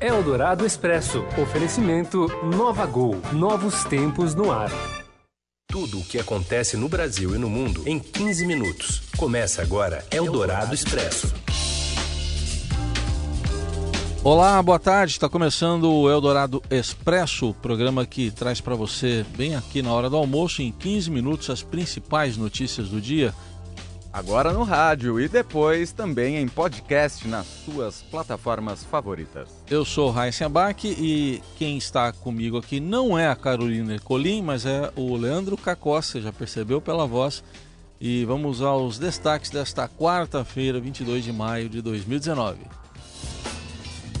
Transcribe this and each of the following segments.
Eldorado Expresso. Oferecimento Nova Gol. Novos tempos no ar. Tudo o que acontece no Brasil e no mundo em 15 minutos. Começa agora Eldorado Expresso. Olá, boa tarde. Está começando o Eldorado Expresso, programa que traz para você, bem aqui na hora do almoço, em 15 minutos, as principais notícias do dia Agora no rádio e depois também em podcast nas suas plataformas favoritas. Eu sou Raíssa Abac e quem está comigo aqui não é a Carolina Ercolim, mas é o Leandro Cacó, você já percebeu pela voz. E vamos aos destaques desta quarta-feira, 22 de maio de 2019.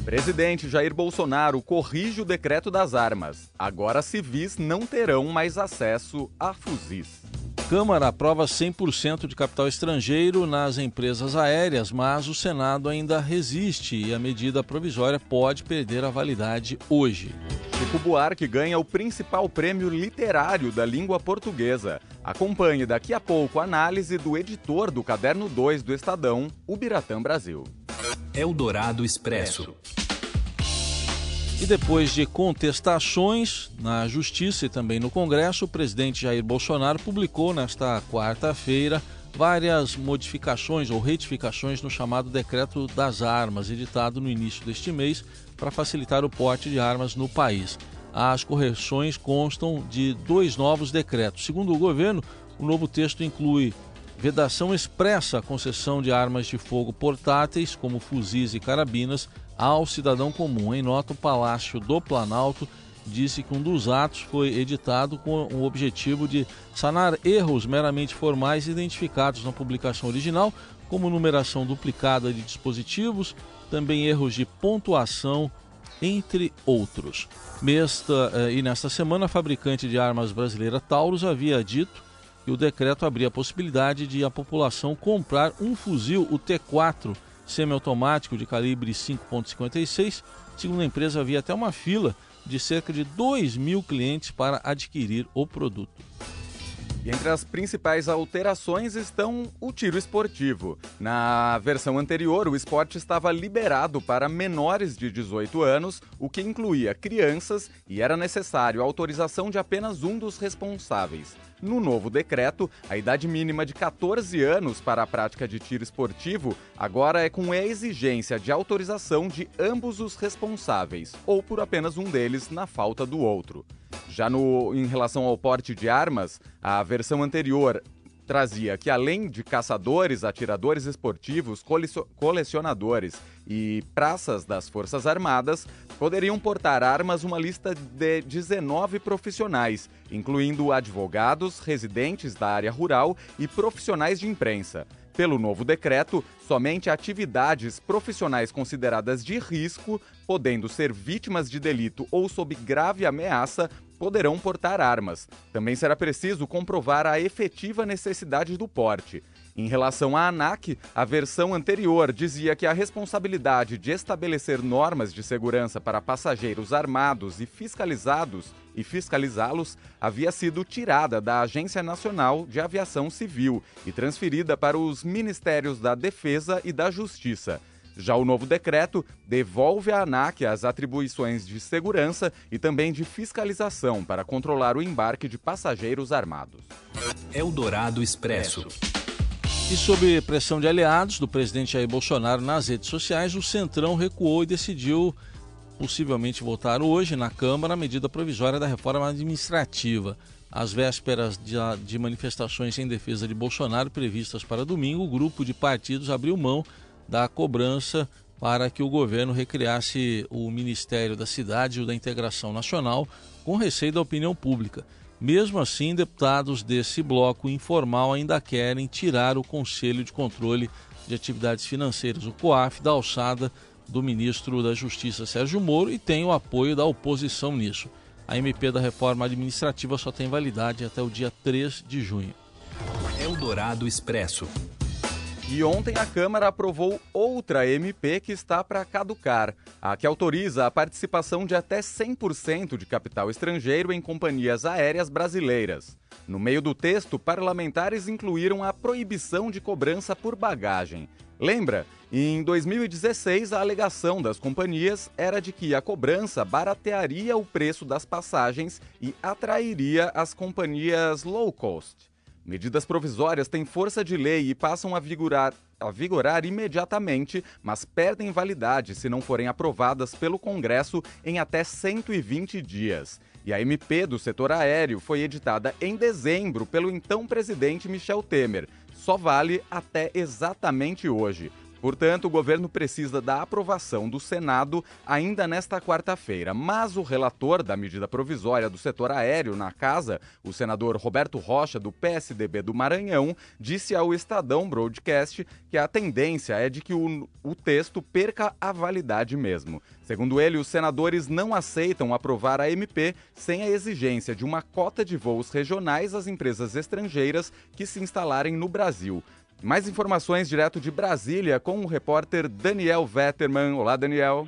Presidente Jair Bolsonaro corrige o decreto das armas. Agora civis não terão mais acesso a fuzis. Câmara aprova 100% de capital estrangeiro nas empresas aéreas, mas o Senado ainda resiste e a medida provisória pode perder a validade hoje. Chico Buarque ganha o principal prêmio literário da língua portuguesa. Acompanhe daqui a pouco a análise do editor do Caderno 2 do Estadão, o Biratã Brasil. Eldorado Expresso. E depois de contestações na Justiça e também no Congresso, o presidente Jair Bolsonaro publicou nesta quarta-feira várias modificações ou retificações no chamado Decreto das Armas, editado no início deste mês para facilitar o porte de armas no país. As correções constam de dois novos decretos. Segundo o governo, o novo texto inclui vedação expressa à concessão de armas de fogo portáteis, como fuzis e carabinas, ao cidadão comum. Em nota, o Palácio do Planalto disse que um dos atos foi editado com o objetivo de sanar erros meramente formais identificados na publicação original, como numeração duplicada de dispositivos, também erros de pontuação, entre outros. Nesta, eh, e nesta semana, a fabricante de armas brasileira Taurus havia dito que o decreto abria a possibilidade de a população comprar um fuzil, o T4, semiautomático de calibre 5.56. Segundo a empresa, havia até uma fila de cerca de 2 mil clientes para adquirir o produto. Entre as principais alterações estão o tiro esportivo. Na versão anterior, o esporte estava liberado para menores de 18 anos, o que incluía crianças e era necessário a autorização de apenas um dos responsáveis. No novo decreto, a idade mínima de 14 anos para a prática de tiro esportivo agora é com a exigência de autorização de ambos os responsáveis, ou por apenas um deles na falta do outro. Já no, em relação ao porte de armas, a versão anterior trazia que, além de caçadores, atiradores esportivos, colecionadores e praças das Forças Armadas, poderiam portar armas uma lista de 19 profissionais, incluindo advogados, residentes da área rural e profissionais de imprensa. Pelo novo decreto, somente atividades profissionais consideradas de risco, podendo ser vítimas de delito ou sob grave ameaça, poderão portar armas. Também será preciso comprovar a efetiva necessidade do porte. Em relação à ANAC, a versão anterior dizia que a responsabilidade de estabelecer normas de segurança para passageiros armados e fiscalizados e fiscalizá-los havia sido tirada da Agência Nacional de Aviação Civil e transferida para os Ministérios da Defesa e da Justiça. Já o novo decreto devolve à ANAC as atribuições de segurança e também de fiscalização para controlar o embarque de passageiros armados. Eldorado Expresso. E sob pressão de aliados do presidente Jair Bolsonaro nas redes sociais, o Centrão recuou e decidiu possivelmente votar hoje na Câmara a medida provisória da reforma administrativa. Às vésperas de, de manifestações em defesa de Bolsonaro previstas para domingo, o grupo de partidos abriu mão da cobrança para que o governo recriasse o Ministério da Cidade e o da Integração Nacional, com receio da opinião pública. Mesmo assim, deputados desse bloco informal ainda querem tirar o Conselho de Controle de Atividades Financeiras, o COAF, da alçada do ministro da Justiça Sérgio Moro e tem o apoio da oposição nisso. A MP da reforma administrativa só tem validade até o dia 3 de junho. Eldorado Expresso. E ontem a Câmara aprovou outra MP que está para caducar, a que autoriza a participação de até 100% de capital estrangeiro em companhias aéreas brasileiras. No meio do texto, parlamentares incluíram a proibição de cobrança por bagagem. Lembra? Em 2016, a alegação das companhias era de que a cobrança baratearia o preço das passagens e atrairia as companhias low cost. Medidas provisórias têm força de lei e passam a vigorar, a vigorar imediatamente, mas perdem validade se não forem aprovadas pelo Congresso em até 120 dias. E a MP do setor aéreo foi editada em dezembro pelo então presidente Michel Temer. Só vale até exatamente hoje. Portanto, o governo precisa da aprovação do Senado ainda nesta quarta-feira. Mas o relator da medida provisória do setor aéreo na casa, o senador Roberto Rocha, do PSDB do Maranhão, disse ao Estadão Broadcast que a tendência é de que o, o texto perca a validade mesmo. Segundo ele, os senadores não aceitam aprovar a MP sem a exigência de uma cota de voos regionais às empresas estrangeiras que se instalarem no Brasil. Mais informações direto de Brasília com o repórter Daniel Vetterman. Olá, Daniel.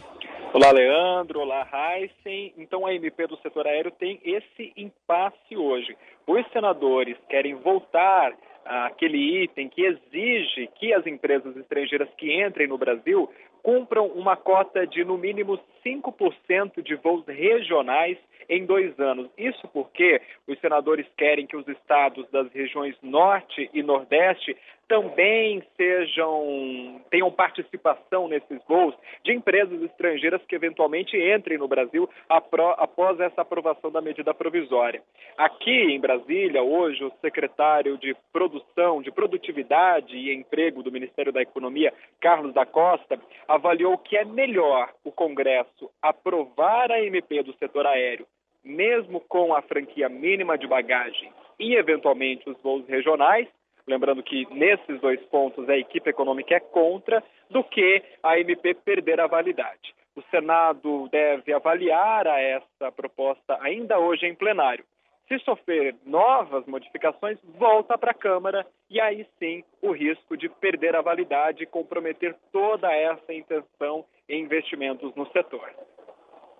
Olá, Leandro. Olá, Heisen. Então, a MP do setor aéreo tem esse impasse hoje. Os senadores querem voltar àquele item que exige que as empresas estrangeiras que entrem no Brasil cumpram uma cota de no mínimo 5% de voos regionais em dois anos. Isso porque os senadores querem que os estados das regiões Norte e Nordeste também sejam tenham participação nesses voos de empresas estrangeiras que eventualmente entrem no Brasil após essa aprovação da medida provisória. Aqui em Brasília, hoje, o secretário de Produção, de Produtividade e Emprego do Ministério da Economia, Carlos da Costa, avaliou que é melhor o Congresso aprovar a MP do setor aéreo, mesmo com a franquia mínima de bagagem e, eventualmente, os voos regionais, lembrando que nesses dois pontos a equipe econômica é contra, do que a MP perder a validade. O Senado deve avaliar a essa proposta ainda hoje em plenário. Se sofrer novas modificações, volta para a Câmara e aí sim o risco de perder a validade e comprometer toda essa intenção em investimentos no setor.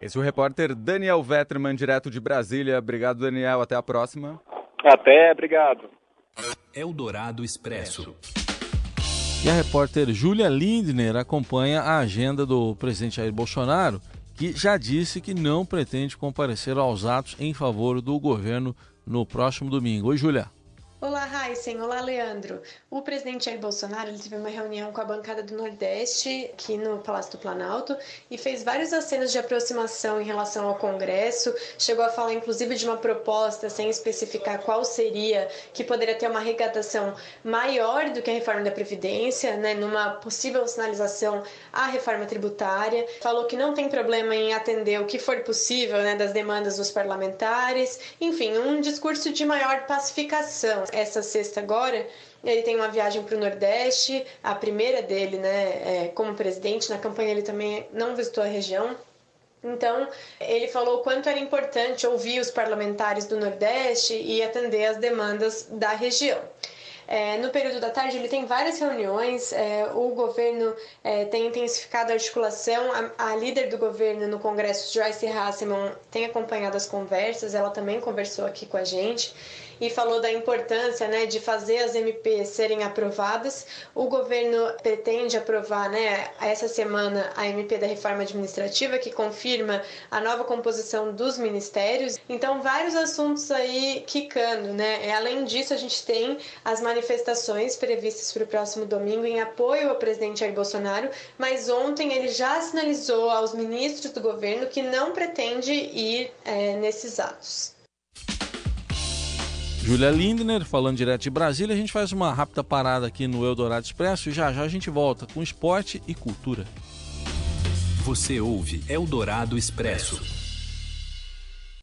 Esse é o repórter Daniel Vetterman, direto de Brasília. Obrigado, Daniel. Até a próxima. Até, obrigado. Eldorado Expresso. E a repórter Júlia Lindner acompanha a agenda do presidente Jair Bolsonaro, que já disse que não pretende comparecer aos atos em favor do governo no próximo domingo. Oi, Júlia. Olá, Heisen. Olá, Leandro. O presidente Jair Bolsonaro ele teve uma reunião com a bancada do Nordeste aqui no Palácio do Planalto e fez vários acenos de aproximação em relação ao Congresso. Chegou a falar, inclusive, de uma proposta, sem especificar qual seria, que poderia ter uma arrecadação maior do que a reforma da Previdência, né, numa possível sinalização à reforma tributária. Falou que não tem problema em atender o que for possível né, das demandas dos parlamentares. Enfim, um discurso de maior pacificação essa sexta agora, ele tem uma viagem para o Nordeste, a primeira dele, né, é, como presidente. Na campanha ele também não visitou a região. Então, ele falou o quanto era importante ouvir os parlamentares do Nordeste e atender as demandas da região. É, no período da tarde, ele tem várias reuniões. É, o governo é, tem intensificado a articulação. A, a, líder do governo no Congresso, Joyce Hasselman, tem acompanhado as conversas. Ela também conversou aqui com a gente e falou da importância né, de fazer as MPs serem aprovadas. O governo pretende aprovar né, essa semana a MP da reforma administrativa, que confirma a nova composição dos ministérios. Então, vários assuntos aí quicando. Né? Além disso, a gente tem as manifestações previstas para o próximo domingo em apoio ao presidente Jair Bolsonaro, mas ontem ele já sinalizou aos ministros do governo que não pretende ir é, nesses atos. Júlia Lindner, falando direto de Brasília, a gente faz uma rápida parada aqui no Eldorado Expresso e já já a gente volta com esporte e cultura. Você ouve Eldorado Expresso.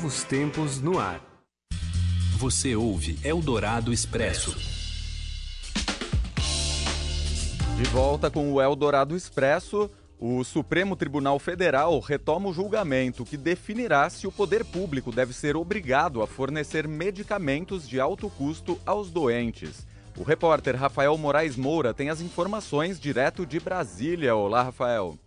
Novos tempos no ar. Você ouve Eldorado Expresso. De volta com o Eldorado Expresso, o Supremo Tribunal Federal retoma o julgamento que definirá se o poder público deve ser obrigado a fornecer medicamentos de alto custo aos doentes. O repórter Rafael Moraes Moura tem as informações direto de Brasília. Olá, Rafael.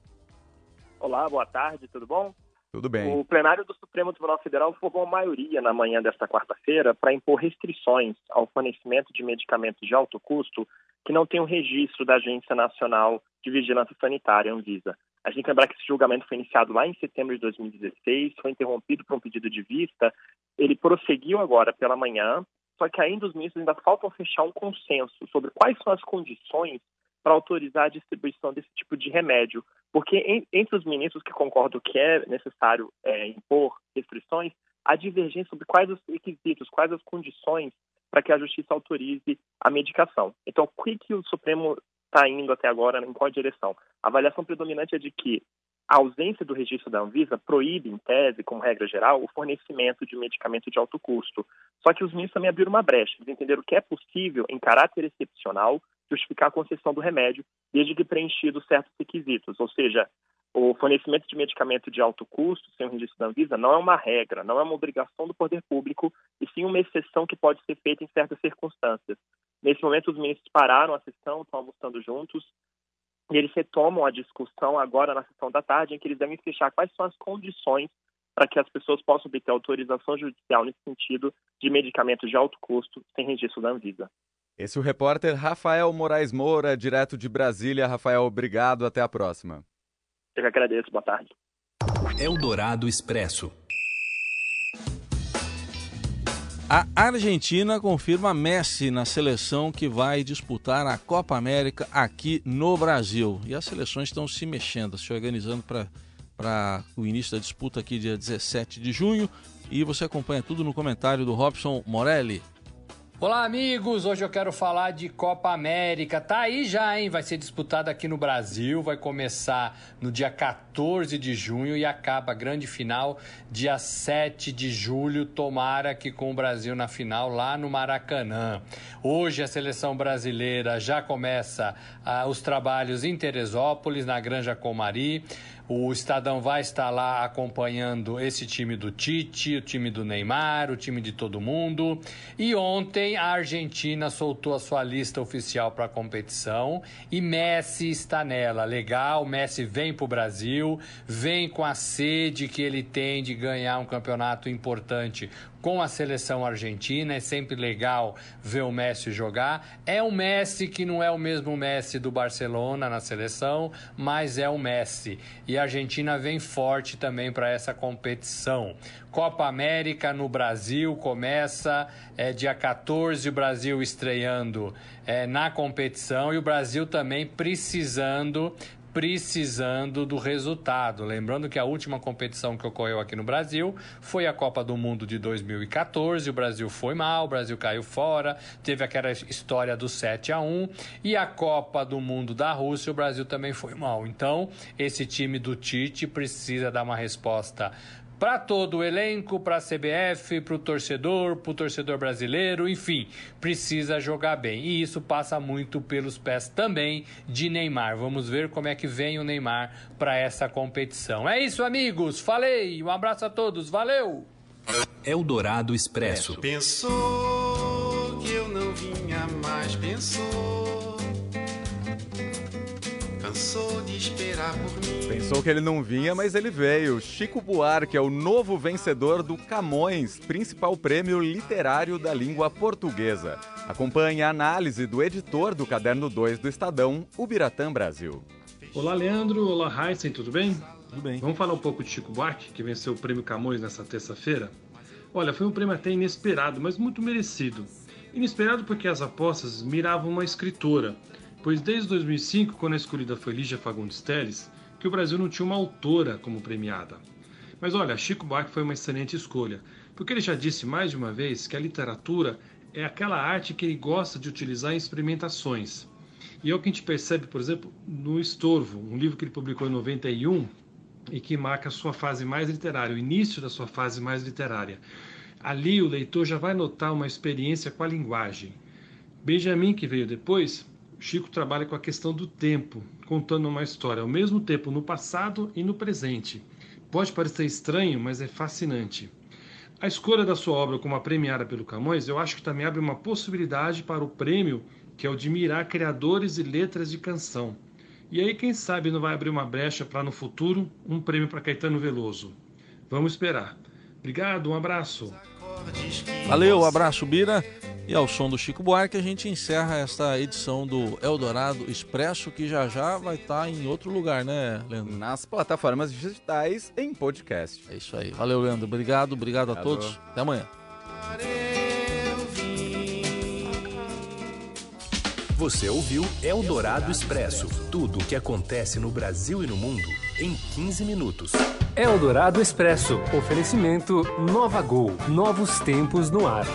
Olá, boa tarde, tudo bom? Tudo bem. O plenário do Supremo Tribunal Federal formou maioria na manhã desta quarta-feira para impor restrições ao fornecimento de medicamentos de alto custo que não tenham registro da Agência Nacional de Vigilância Sanitária, Anvisa. A gente lembrar que esse julgamento foi iniciado lá em setembro de 2016, foi interrompido por um pedido de vista, ele prosseguiu agora pela manhã, só que ainda os ministros ainda faltam fechar um consenso sobre quais são as condições para autorizar a distribuição desse tipo de remédio. Porque entre os ministros que concordam que é necessário é, impor restrições, há divergência sobre quais os requisitos, quais as condições para que a justiça autorize a medicação. Então, o que, que o Supremo está indo até agora, em qual direção? A avaliação predominante é de que a ausência do registro da Anvisa proíbe, em tese, como regra geral, o fornecimento de medicamento de alto custo. Só que os ministros também abriram uma brecha, eles entenderam que é possível, em caráter excepcional, justificar a concessão do remédio, desde que preenchidos certos requisitos. Ou seja, o fornecimento de medicamento de alto custo, sem o registro da Anvisa, não é uma regra, não é uma obrigação do poder público, e sim uma exceção que pode ser feita em certas circunstâncias. Nesse momento, os ministros pararam a sessão, estão almoçando juntos, e eles retomam a discussão agora na sessão da tarde, em que eles devem fechar quais são as condições para que as pessoas possam obter autorização judicial nesse sentido de medicamentos de alto custo sem registro da Anvisa. Esse é o repórter Rafael Moraes Moura, direto de Brasília. Rafael, obrigado. Até a próxima. Eu que agradeço. Boa tarde. Eldorado Expresso. A Argentina confirma Messi na seleção que vai disputar a Copa América aqui no Brasil. E as seleções estão se mexendo, se organizando para o início da disputa aqui dia 17 de junho. E você acompanha tudo no comentário do Robson Morelli. Olá, amigos! Hoje eu quero falar de Copa América. Tá aí já, hein? Vai ser disputada aqui no Brasil, vai começar no dia 14 de junho e acaba a grande final dia 7 de julho. Tomara que com o Brasil na final lá no Maracanã. Hoje a seleção brasileira já começa ah, os trabalhos em Teresópolis, na Granja Comari. O Estadão vai estar lá acompanhando esse time do Tite, o time do Neymar, o time de todo mundo. E ontem a Argentina soltou a sua lista oficial para a competição e Messi está nela. Legal, Messi vem para o Brasil, vem com a sede que ele tem de ganhar um campeonato importante com a seleção argentina. É sempre legal ver o Messi jogar. É um Messi que não é o mesmo Messi do Barcelona na seleção, mas é o Messi. E a Argentina vem forte também para essa competição. Copa América no Brasil começa é, dia 14, o Brasil estreando é, na competição e o Brasil também precisando precisando do resultado. Lembrando que a última competição que ocorreu aqui no Brasil foi a Copa do Mundo de 2014. O Brasil foi mal, o Brasil caiu fora, teve aquela história do 7 a 1 e a Copa do Mundo da Rússia, o Brasil também foi mal. Então, esse time do Tite precisa dar uma resposta para todo o elenco, para a CBF, para o torcedor, para o torcedor brasileiro, enfim, precisa jogar bem. E isso passa muito pelos pés também de Neymar. Vamos ver como é que vem o Neymar para essa competição. É isso, amigos. Falei. Um abraço a todos. Valeu. Eldorado Expresso. Pensou que eu não vinha mais, pensou cansou de esperar por mim. Pensou que ele não vinha, mas ele veio. Chico Buarque é o novo vencedor do Camões, principal prêmio literário da língua portuguesa. Acompanhe a análise do editor do Caderno 2 do Estadão, o Biratã Brasil. Olá, Leandro. Olá, Heisen, tudo bem? Tudo bem. Vamos falar um pouco de Chico Buarque, que venceu o prêmio Camões nessa terça-feira? Olha, foi um prêmio até inesperado, mas muito merecido. Inesperado porque as apostas miravam uma escritora, pois desde 2005, quando a escolhida foi Lígia Fagundes Telles, que o Brasil não tinha uma autora como premiada. Mas olha, Chico Buarque foi uma excelente escolha, porque ele já disse mais de uma vez que a literatura é aquela arte que ele gosta de utilizar em experimentações. E é o que a gente percebe, por exemplo, no Estorvo, um livro que ele publicou em 91 e que marca a sua fase mais literária, o início da sua fase mais literária. Ali o leitor já vai notar uma experiência com a linguagem. Benjamin, que veio depois, Chico trabalha com a questão do tempo, contando uma história ao mesmo tempo no passado e no presente. Pode parecer estranho, mas é fascinante. A escolha da sua obra como a premiada pelo Camões, eu acho que também abre uma possibilidade para o prêmio, que é o de mirar criadores e letras de canção. E aí, quem sabe, não vai abrir uma brecha para no futuro um prêmio para Caetano Veloso. Vamos esperar. Obrigado, um abraço. Valeu, abraço, Bira. E ao som do Chico Buarque, a gente encerra esta edição do Eldorado Expresso, que já já vai estar tá em outro lugar, né, Leandro? Nas plataformas digitais em podcast. É isso aí. Valeu, Leandro. Obrigado, obrigado, obrigado. a todos. Até amanhã. Você ouviu Eldorado Expresso tudo o que acontece no Brasil e no mundo em 15 minutos. Eldorado Expresso oferecimento Nova Gol novos tempos no ar.